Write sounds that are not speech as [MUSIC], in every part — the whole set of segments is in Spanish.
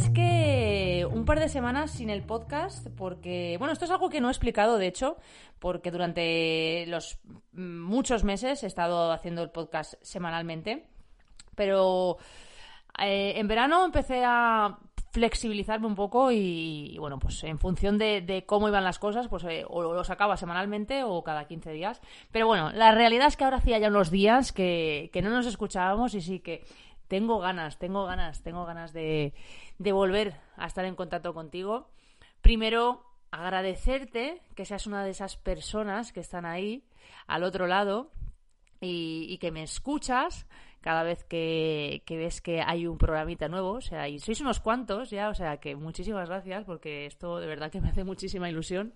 es que un par de semanas sin el podcast, porque, bueno, esto es algo que no he explicado, de hecho, porque durante los muchos meses he estado haciendo el podcast semanalmente, pero eh, en verano empecé a flexibilizarme un poco y, bueno, pues en función de, cómo iban las cosas, pues eh, o lo sacaba semanalmente o cada 15 días. Pero bueno, la realidad es que ahora hacía ya unos días que, que no nos escuchábamos y sí que tengo ganas, tengo ganas, tengo ganas de, volver a estar en contacto contigo. Primero, agradecerte que seas una de esas personas que están ahí al otro lado y, que me escuchas cada vez que, ves que hay un programita nuevo. O sea, y sois unos cuantos ya, o sea que muchísimas gracias porque esto de verdad que me hace muchísima ilusión.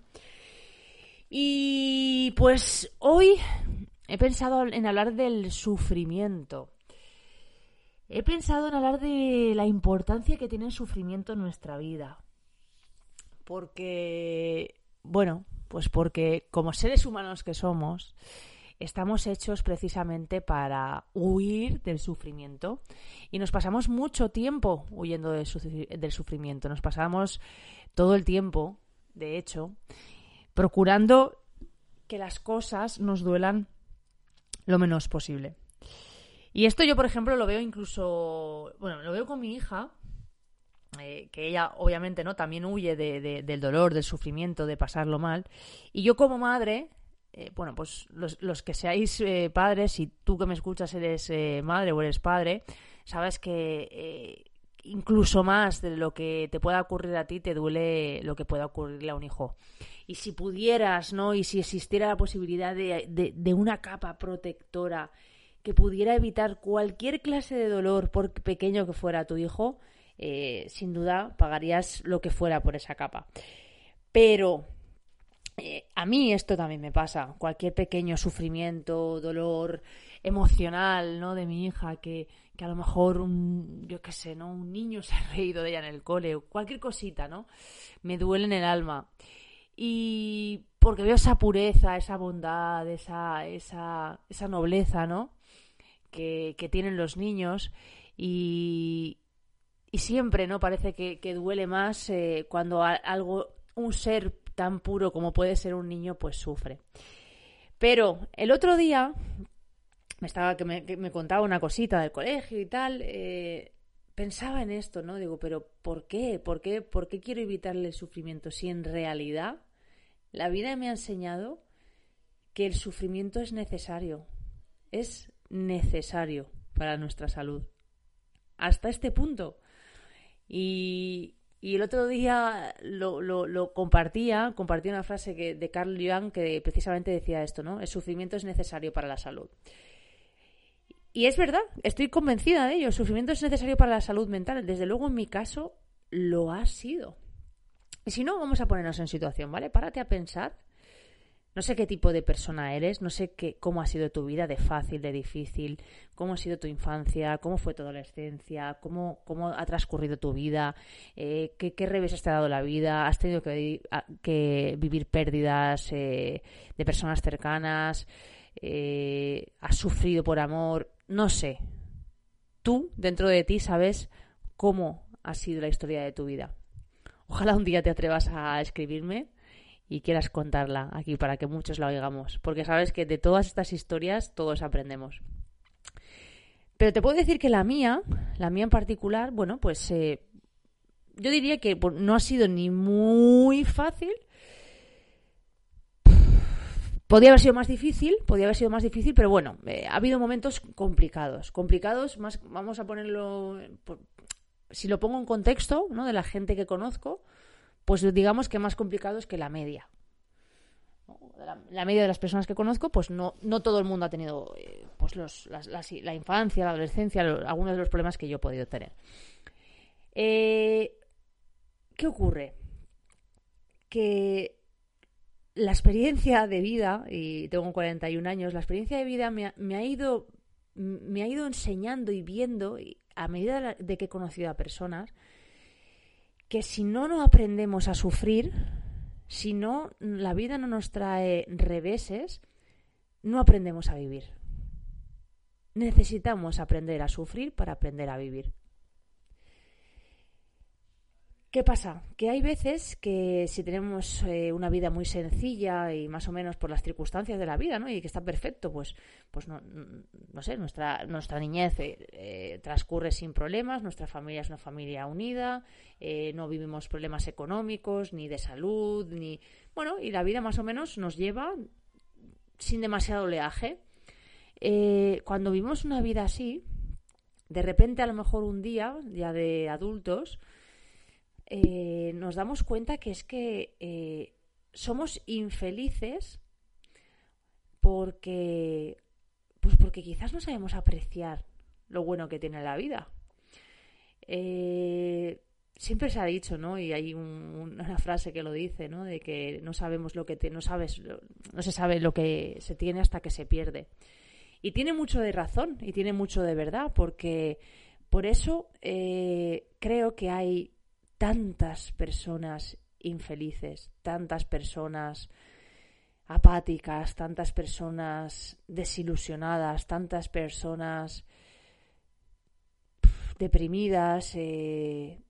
Y pues hoy he pensado en hablar del sufrimiento. He pensado en hablar de la importancia que tiene el sufrimiento en nuestra vida. Porque, bueno, pues porque como seres humanos que somos, estamos hechos precisamente para huir del sufrimiento y nos pasamos mucho tiempo huyendo del, sufrimiento. Nos pasamos todo el tiempo, de hecho, procurando que las cosas nos duelan lo menos posible. Y esto yo, por ejemplo, lo veo incluso, bueno, lo veo con mi hija, eh, que ella obviamente no también huye del dolor, del sufrimiento, de pasarlo mal. Y yo como madre, eh, bueno, pues los, que seáis eh, padres, y tú que me escuchas eres madre o eres padre, sabes que incluso más de lo que te pueda ocurrir a ti, te duele lo que pueda ocurrirle a un hijo. Y si pudieras, ¿no? Y si existiera la posibilidad de una capa protectora que pudiera evitar cualquier clase de dolor, por pequeño que fuera tu hijo, eh, sin duda pagarías lo que fuera por esa capa. Pero eh, a mí esto también me pasa. Cualquier pequeño sufrimiento, dolor emocional, ¿no? De mi hija, que, que a lo mejor un, yo qué sé, ¿no? Un niño se ha reído de ella en el cole, cualquier cosita, ¿no? Me duele en el alma. Y porque veo esa pureza, esa bondad, esa, esa, esa nobleza, ¿no? Que, tienen los niños y, y siempre no parece que, duele más eh, cuando algo un ser tan puro como puede ser un niño pues sufre. Pero el otro día me estaba que me, contaba una cosita del colegio y tal eh, pensaba en esto no digo pero por qué por qué por qué quiero evitarle el sufrimiento si en realidad la vida me ha enseñado que el sufrimiento es necesario es necesario para nuestra salud. Hasta este punto. Y, el otro día lo, lo, compartía, compartía una frase que, de Carl Jung que precisamente decía esto, ¿no? El sufrimiento es necesario para la salud. Y es verdad, estoy convencida de ello. El sufrimiento es necesario para la salud mental. Desde luego, en mi caso, lo ha sido. Y si no, vamos a ponernos en situación, ¿vale? Párate a pensar no sé qué tipo de persona eres, no sé qué, cómo ha sido tu vida, de fácil, de difícil, cómo ha sido tu infancia, cómo fue tu adolescencia, cómo, cómo ha transcurrido tu vida, eh, qué, qué reveses te ha dado la vida, has tenido que, vivir pérdidas eh, de personas cercanas, eh, has sufrido por amor, no sé. Tú, dentro de ti, sabes cómo ha sido la historia de tu vida. Ojalá un día te atrevas a escribirme y quieras contarla aquí para que muchos la oigamos, porque sabes que de todas estas historias todos aprendemos. Pero te puedo decir que la mía, la mía en particular, bueno, pues eh, yo diría que no ha sido ni muy fácil. Podría haber sido más difícil, podría haber sido más difícil, pero bueno, eh, ha habido momentos complicados. Complicados, más, vamos a ponerlo, si lo pongo en contexto, ¿no? De la gente que conozco, pues digamos que más complicados que la media. La, media de las personas que conozco, pues no, no todo el mundo ha tenido eh, pues los, la infancia, la adolescencia, algunos de los problemas que yo he podido tener. Eh, ¿Qué ocurre? Que la experiencia de vida, y tengo 41 años, la experiencia de vida me ha, ido, me ha ido enseñando y viendo, a medida de que he conocido a personas, que si no no aprendemos a sufrir, si no la vida no nos trae reveses, no aprendemos a vivir. necesitamos aprender a sufrir para aprender a vivir. ¿Qué pasa? Que hay veces que si tenemos eh, una vida muy sencilla y más o menos por las circunstancias de la vida, ¿no? Y que está perfecto, pues, pues no, no sé, nuestra, nuestra niñez eh, eh, transcurre sin problemas, nuestra familia es una familia unida, no vivimos problemas económicos, ni de salud, ni... Bueno, y la vida más o menos nos lleva sin demasiado oleaje. cuando vivimos una vida así, de repente a lo mejor un día, ya de adultos, eh, nos damos cuenta que es que eh, somos infelices porque, pues porque quizás no sabemos apreciar lo bueno que tiene la vida. Eh, siempre se ha dicho, ¿no? Y hay una frase que lo dice, ¿no? De que no sabemos lo que no sabes, no se sabe lo que se tiene hasta que se pierde. Y tiene mucho de razón y tiene mucho de verdad, porque por eso creo que hay tantas personas infelices, tantas personas apáticas, tantas personas desilusionadas, tantas personas deprimidas, eh,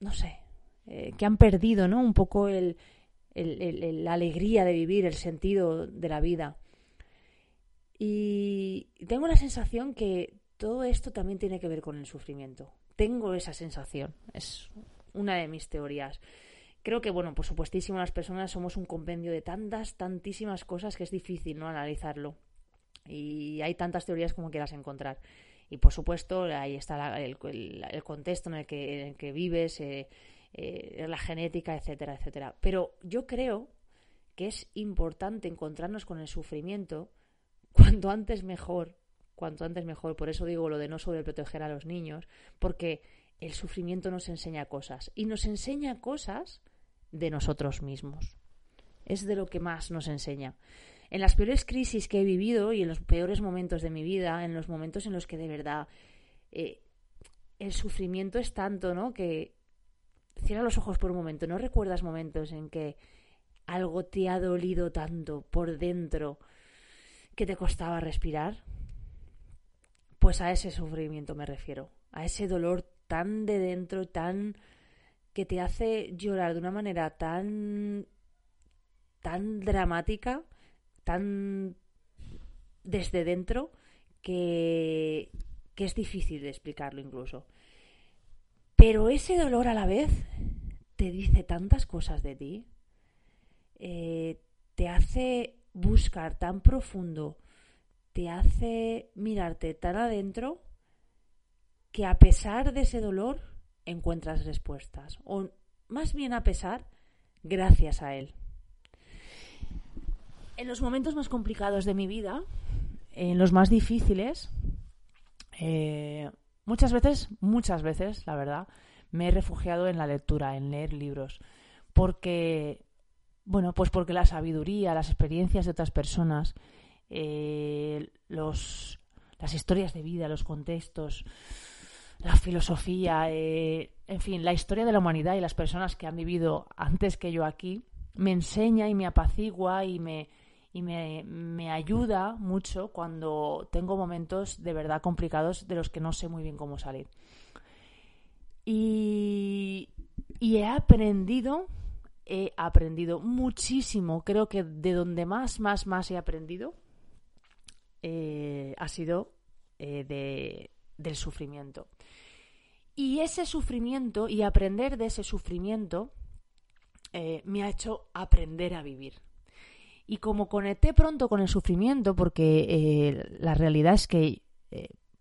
no sé, eh, que han perdido ¿no? un poco el, la alegría de vivir, el sentido de la vida. Y tengo la sensación que todo esto también tiene que ver con el sufrimiento. Tengo esa sensación, es una de mis teorías. Creo que, bueno, por supuestísimo, las personas somos un compendio de tantas, tantísimas cosas que es difícil no analizarlo. Y hay tantas teorías como quieras encontrar. Y por supuesto, ahí está el, contexto en el que, vives, eh, eh, la genética, etcétera, etcétera. Pero yo creo que es importante encontrarnos con el sufrimiento cuanto antes mejor, cuanto antes mejor. Por eso digo lo de no sobreproteger a los niños, porque el sufrimiento nos enseña cosas y nos enseña cosas de nosotros mismos. Es de lo que más nos enseña. En las peores crisis que he vivido y en los peores momentos de mi vida, en los momentos en los que de verdad eh, el sufrimiento es tanto, ¿no? Que cierra los ojos por un momento. ¿No recuerdas momentos en que algo te ha dolido tanto por dentro que te costaba respirar? Pues a ese sufrimiento me refiero, a ese dolor tan de dentro, tan que te hace llorar de una manera tan tan dramática, tan desde dentro que, que es difícil de explicarlo incluso. Pero ese dolor a la vez te dice tantas cosas de ti, eh, te hace buscar tan profundo te hace mirarte tan adentro que a pesar de ese dolor encuentras respuestas. O más bien a pesar, gracias a él. En los momentos más complicados de mi vida, en los más difíciles, eh, muchas veces, muchas veces, la verdad, me he refugiado en la lectura, en leer libros. Porque, bueno, pues porque la sabiduría, las experiencias de otras personas eh, los, las historias de vida, los contextos, la filosofía, eh, en fin, la historia de la humanidad y las personas que han vivido antes que yo aquí, me enseña y me apacigua y me, y me, me, ayuda mucho cuando tengo momentos de verdad complicados de los que no sé muy bien cómo salir. Y, y he aprendido, he aprendido muchísimo, creo que de donde más, más, más he aprendido eh, ha sido eh, de, del sufrimiento. Y ese sufrimiento y aprender de ese sufrimiento eh, me ha hecho aprender a vivir. Y como conecté pronto con el sufrimiento, porque la realidad es que,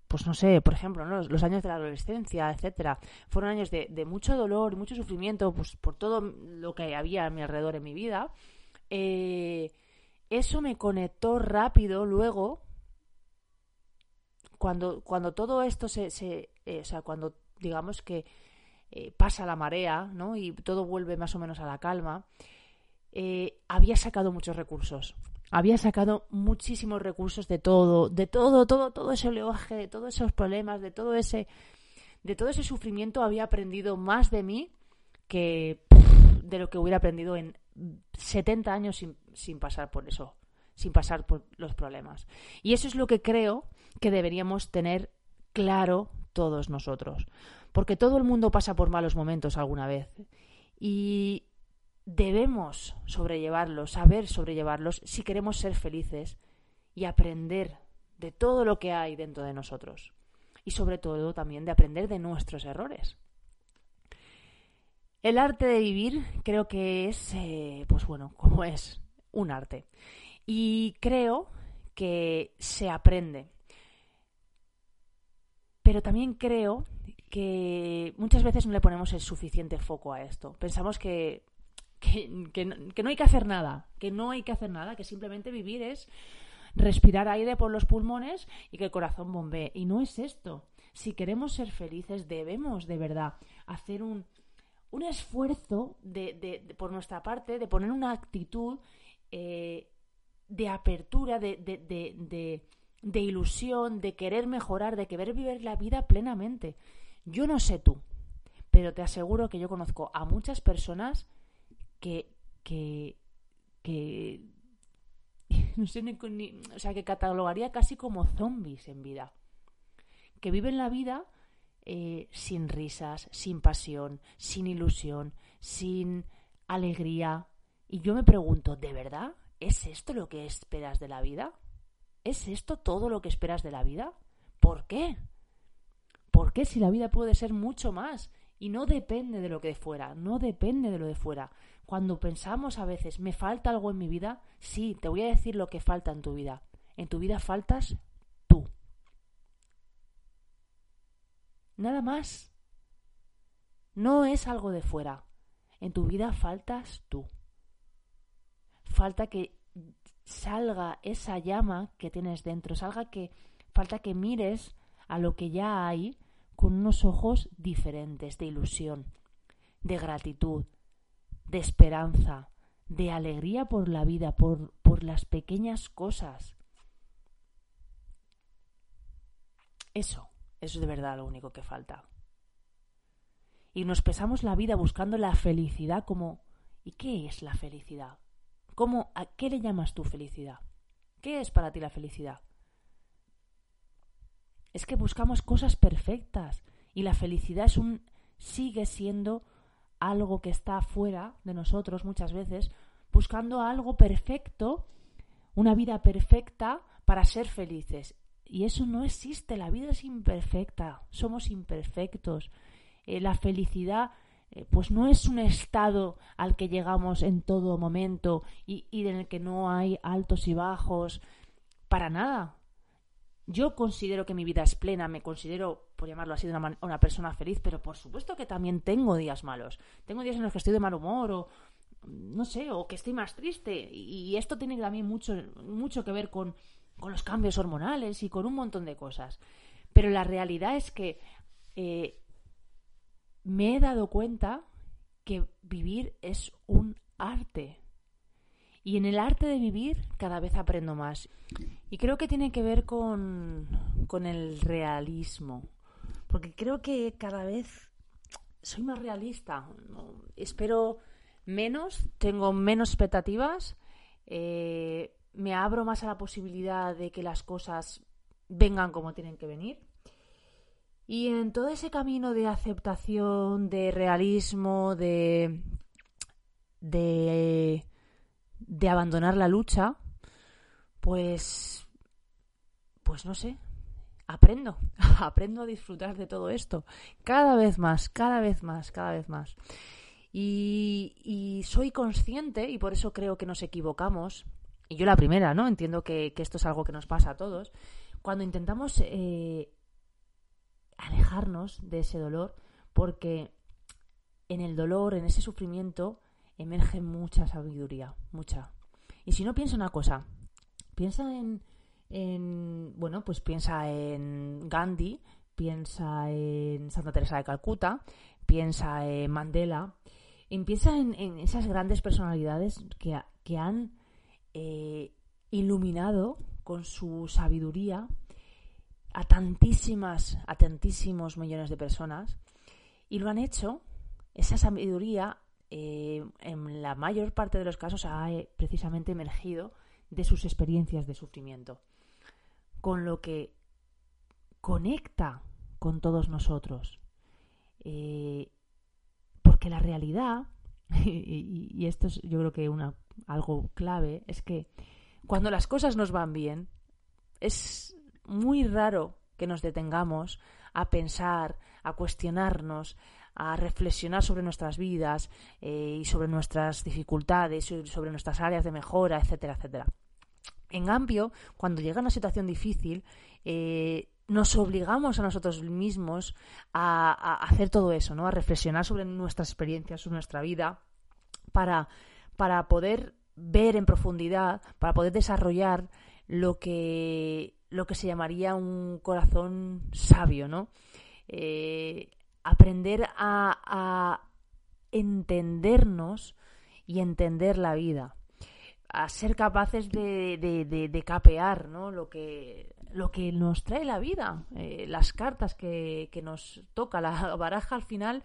pues no sé, por ejemplo, los, años de la adolescencia, etcétera, fueron años de, de mucho dolor y mucho sufrimiento pues, por todo lo que había a mi alrededor en mi vida. eso me conectó rápido luego cuando, cuando todo esto se, eh, o sea, cuando digamos que eh, pasa la marea, ¿no? Y todo vuelve más o menos a la calma, eh, había sacado muchos recursos. Había sacado muchísimos recursos de todo, de todo, todo, todo ese oleaje, de todos esos problemas, de todo ese, de todo ese sufrimiento había aprendido más de mí que de lo que hubiera aprendido en 70 años sin, sin pasar por eso. sin pasar por los problemas. Y eso es lo que creo que deberíamos tener claro todos nosotros. Porque todo el mundo pasa por malos momentos alguna vez. Y debemos sobrellevarlos, saber sobrellevarlos si queremos ser felices y aprender de todo lo que hay dentro de nosotros. Y sobre todo también de aprender de nuestros errores. El arte de vivir creo que es, eh, pues bueno, como es un arte. Y creo que se aprende. Pero también creo que muchas veces no le ponemos el suficiente foco a esto. Pensamos que, que, no hay que hacer nada, que no hay que hacer nada, que simplemente vivir es respirar aire por los pulmones y que el corazón bombee. Y no es esto. Si queremos ser felices, debemos de verdad hacer un, un esfuerzo de, por nuestra parte de poner una actitud eh, de apertura, de, de, ilusión, de querer mejorar, de querer vivir la vida plenamente. Yo no sé tú, pero te aseguro que yo conozco a muchas personas que, que, que [LAUGHS] no sé ni, o sea, que catalogaría casi como zombies en vida, que viven la vida eh, sin risas, sin pasión, sin ilusión, sin alegría. Y yo me pregunto, ¿de verdad? ¿Es esto lo que esperas de la vida? ¿Es esto todo lo que esperas de la vida? ¿Por qué? ¿Por qué si la vida puede ser mucho más? Y no depende de lo que de fuera, no depende de lo de fuera. Cuando pensamos a veces, me falta algo en mi vida, sí, te voy a decir lo que falta en tu vida. En tu vida faltas Nada más. No es algo de fuera. En tu vida faltas tú. Falta que salga esa llama que tienes dentro, salga que falta que mires a lo que ya hay con unos ojos diferentes, de ilusión, de gratitud, de esperanza, de alegría por la vida, por, por las pequeñas cosas. Eso. Eso es de verdad lo único que falta. Y nos pesamos la vida buscando la felicidad como ¿y qué es la felicidad? ¿Cómo a qué le llamas tú felicidad? ¿Qué es para ti la felicidad? Es que buscamos cosas perfectas y la felicidad es un sigue siendo algo que está fuera de nosotros muchas veces, buscando algo perfecto, una vida perfecta para ser felices. Y eso no existe, la vida es imperfecta, somos imperfectos. Eh, la felicidad pues no es un estado al que llegamos en todo momento y, y, en el que no hay altos y bajos, para nada. Yo considero que mi vida es plena, me considero, por llamarlo así, una, una persona feliz, pero por supuesto que también tengo días malos. Tengo días en los que estoy de mal humor o, no sé, o que estoy más triste. Y, esto tiene también mucho, mucho que ver con, con los cambios hormonales y con un montón de cosas. Pero la realidad es que eh, me he dado cuenta que vivir es un arte. Y en el arte de vivir cada vez aprendo más. Y creo que tiene que ver con, con el realismo. Porque creo que cada vez soy más realista. Espero menos, tengo menos expectativas. Eh, me abro más a la posibilidad de que las cosas vengan como tienen que venir. Y en todo ese camino de aceptación, de realismo, de, de, de abandonar la lucha, pues, pues no sé, aprendo, [LAUGHS] aprendo a disfrutar de todo esto, cada vez más, cada vez más, cada vez más. Y, y soy consciente, y por eso creo que nos equivocamos, y yo la primera, ¿no? Entiendo que, esto es algo que nos pasa a todos. Cuando intentamos eh, alejarnos de ese dolor, porque en el dolor, en ese sufrimiento, emerge mucha sabiduría, mucha. Y si no, piensa una cosa. Piensa en, en bueno, pues piensa en Gandhi, piensa en Santa Teresa de Calcuta, piensa en Mandela, y piensa en, en esas grandes personalidades que, que han eh, iluminado con su sabiduría a tantísimas, a tantísimos millones de personas y lo han hecho, esa sabiduría eh, en la mayor parte de los casos ha eh, precisamente emergido de sus experiencias de sufrimiento, con lo que conecta con todos nosotros. Eh, porque la realidad, [LAUGHS] y, esto es yo creo que una, algo clave, es que cuando las cosas nos van bien, es muy raro que nos detengamos a pensar, a cuestionarnos, a reflexionar sobre nuestras vidas eh, y sobre nuestras dificultades, sobre nuestras áreas de mejora, etcétera, etcétera. En cambio, cuando llega una situación difícil, eh, nos obligamos a nosotros mismos a, hacer todo eso, ¿no? A reflexionar sobre nuestras experiencias, sobre nuestra vida, para, para poder ver en profundidad, para poder desarrollar lo que, lo que se llamaría un corazón sabio, ¿no? Eh, aprender a, a entendernos y entender la vida a ser capaces de, de, de, capear ¿no? lo, que, lo que nos trae la vida, eh, las cartas que, que, nos toca, la [LAUGHS] baraja al final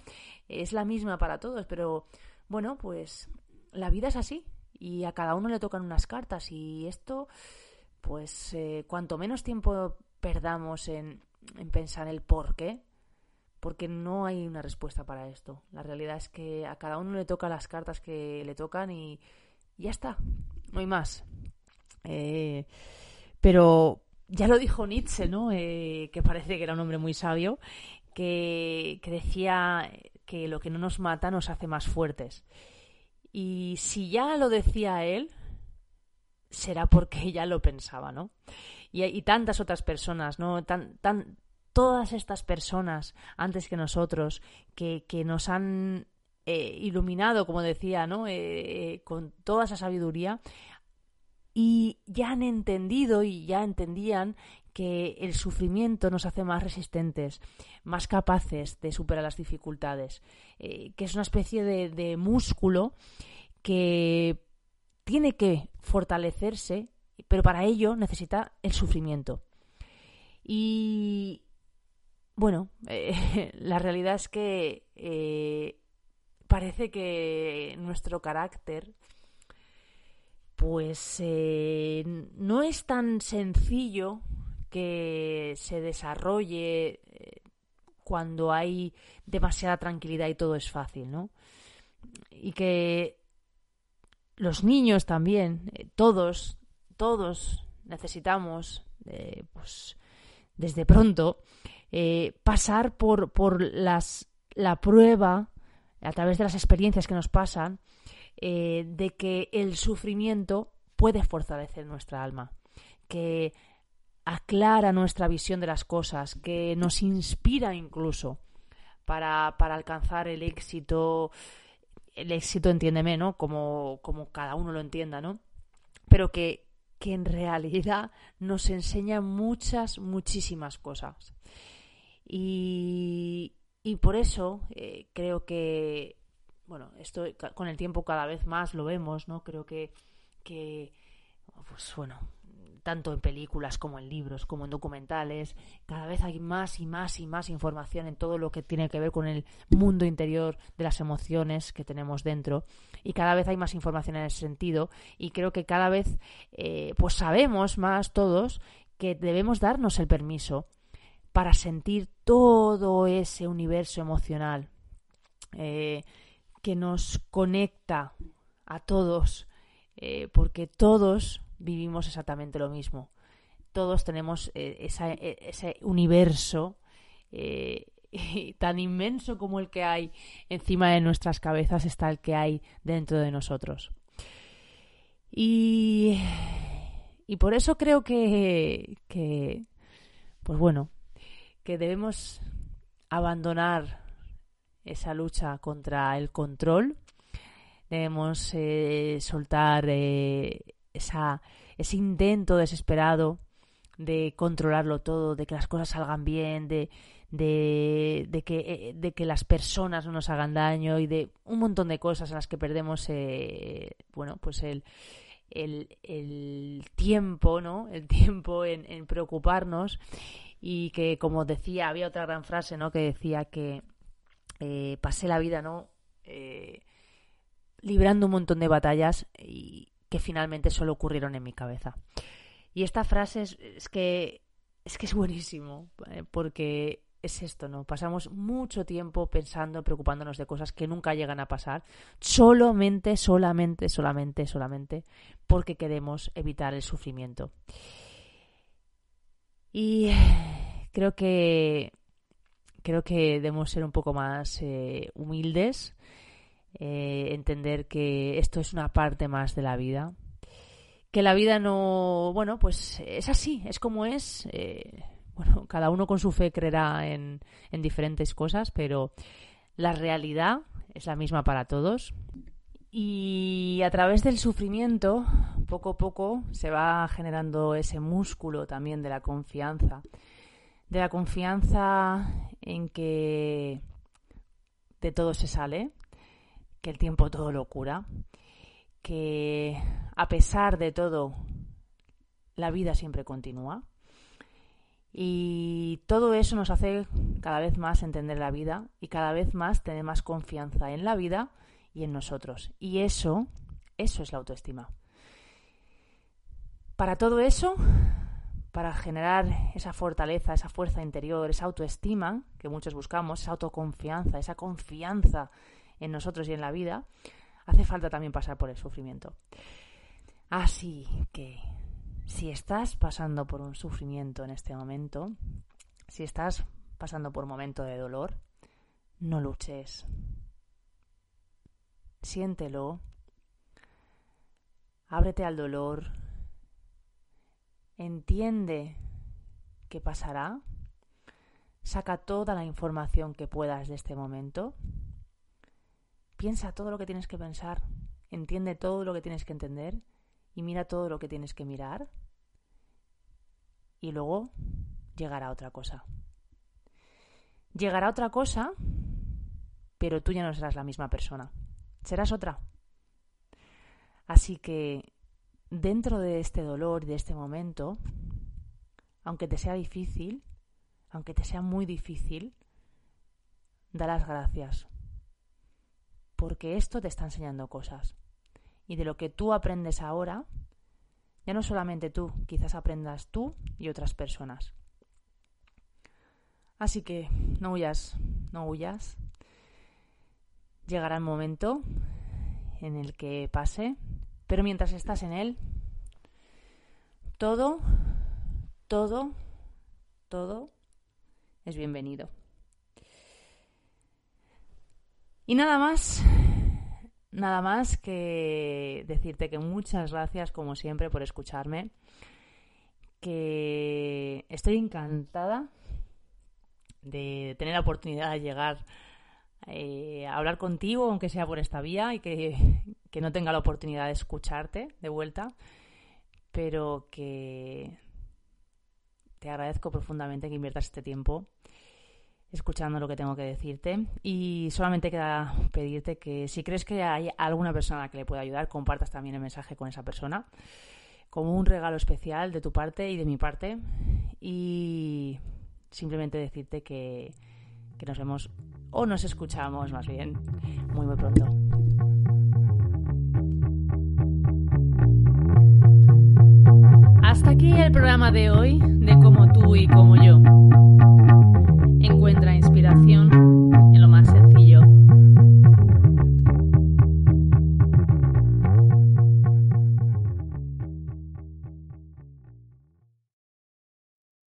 es la misma para todos, pero bueno, pues la vida es así y a cada uno le tocan unas cartas y esto, pues eh, cuanto menos tiempo perdamos en, en pensar el por qué, porque no hay una respuesta para esto. La realidad es que a cada uno le toca las cartas que le tocan y ya está, no hay más. Eh, pero ya lo dijo Nietzsche, ¿no? Eh, que parece que era un hombre muy sabio, que, decía que lo que no nos mata nos hace más fuertes. Y si ya lo decía él, será porque [LAUGHS] ya lo pensaba, ¿no? Y, tantas otras personas, ¿no? Tan, tan, todas estas personas antes que nosotros que, nos han eh, iluminado, como decía, ¿no? Eh, con toda esa sabiduría, y ya han entendido y ya entendían que el sufrimiento nos hace más resistentes, más capaces de superar las dificultades, eh, que es una especie de, músculo que tiene que fortalecerse, pero para ello necesita el sufrimiento. Y bueno, [LAUGHS] la realidad es que parece que nuestro carácter pues eh, no es tan sencillo que se desarrolle eh, cuando hay demasiada tranquilidad y todo es fácil, ¿no? Y que los niños también, eh, todos, todos necesitamos, pues desde pronto, pasar por, por las, la prueba a través de las experiencias que nos pasan, eh, de que el sufrimiento puede fortalecer nuestra alma, que aclara nuestra visión de las cosas, que nos inspira incluso para, para alcanzar el éxito, el éxito, entiéndeme, ¿no? Como, como cada uno lo entienda, ¿no? Pero que, que en realidad nos enseña muchas, muchísimas cosas. Y, y por eso eh, creo que, bueno, esto con el tiempo cada vez más lo vemos, ¿no? Creo que, que pues bueno, tanto en películas como en libros, como en documentales, cada vez hay más y más y más información en todo lo que tiene que ver con el mundo interior de las emociones que tenemos dentro y cada vez hay más información en ese sentido y creo que cada vez eh, pues sabemos más todos que debemos darnos el permiso para sentir todo ese universo emocional eh, que nos conecta a todos, eh, porque todos vivimos exactamente lo mismo. Todos tenemos eh, ese universo [LAUGHS] tan inmenso como el que hay encima de nuestras cabezas está el que hay dentro de nosotros. Y, y por eso creo que, que, pues bueno, que debemos abandonar esa lucha contra el control, debemos eh, soltar eh, esa, ese intento desesperado de controlarlo todo, de que las cosas salgan bien, de, de, que, eh, de que las personas no nos hagan daño y de un montón de cosas en las que perdemos bueno, pues el, el, el, tiempo, ¿no? El tiempo en, en preocuparnos y que como decía, había otra gran frase, ¿no? Que decía que eh, pasé la vida, ¿no? Eh, librando un montón de batallas y que finalmente solo ocurrieron en mi cabeza. Y esta frase es, que es que es buenísimo, porque es esto, ¿no? Pasamos mucho tiempo pensando, preocupándonos de cosas que nunca llegan a pasar, solamente, solamente, solamente, solamente, porque queremos evitar el sufrimiento. Y creo que creo que debemos ser un poco más eh, humildes, eh, entender que esto es una parte más de la vida, que la vida no, bueno, pues es así, es como es. Eh, bueno, cada uno con su fe creerá en, en diferentes cosas, pero la realidad es la misma para todos. Y a través del sufrimiento, poco a poco, se va generando ese músculo también de la confianza. De la confianza en que de todo se sale, que el tiempo todo lo cura, que a pesar de todo, la vida siempre continúa. Y todo eso nos hace cada vez más entender la vida y cada vez más tener más confianza en la vida y en nosotros. Y eso, eso es la autoestima. Para todo eso, para generar esa fortaleza, esa fuerza interior, esa autoestima que muchos buscamos, esa autoconfianza, esa confianza en nosotros y en la vida, hace falta también pasar por el sufrimiento. Así que, si estás pasando por un sufrimiento en este momento, si estás pasando por un momento de dolor, no luches. Siéntelo. Ábrete al dolor. Entiende qué pasará. Saca toda la información que puedas de este momento Piensa todo lo que tienes que pensar, entiende todo lo que tienes que entender y mira todo lo que tienes que mirar y luego llegará otra cosa. Llegará otra cosa, pero tú ya no serás la misma persona, serás otra. Así que dentro de este dolor de este momento, aunque te sea difícil, aunque te sea muy difícil, da las gracias porque esto te está enseñando cosas. Y de lo que tú aprendes ahora, ya no solamente tú, quizás aprendas tú y otras personas. Así que no huyas, no huyas. Llegará el momento en el que pase, pero mientras estás en él, todo, todo, todo es bienvenido. Y nada más, nada más que decirte que muchas gracias como siempre por escucharme, que estoy encantada de tener la oportunidad de llegar eh, a hablar contigo, aunque sea por esta vía, y que, que no tenga la oportunidad de escucharte de vuelta, pero que te agradezco profundamente que inviertas este tiempo escuchando lo que tengo que decirte. Y solamente queda pedirte que si crees que hay alguna persona que le pueda ayudar, compartas también el mensaje con esa persona, como un regalo especial de tu parte y de mi parte. Y simplemente decirte que, que nos vemos o nos escuchamos más bien muy muy pronto. Hasta aquí el programa de hoy de Como tú y como yo encuentra inspiración.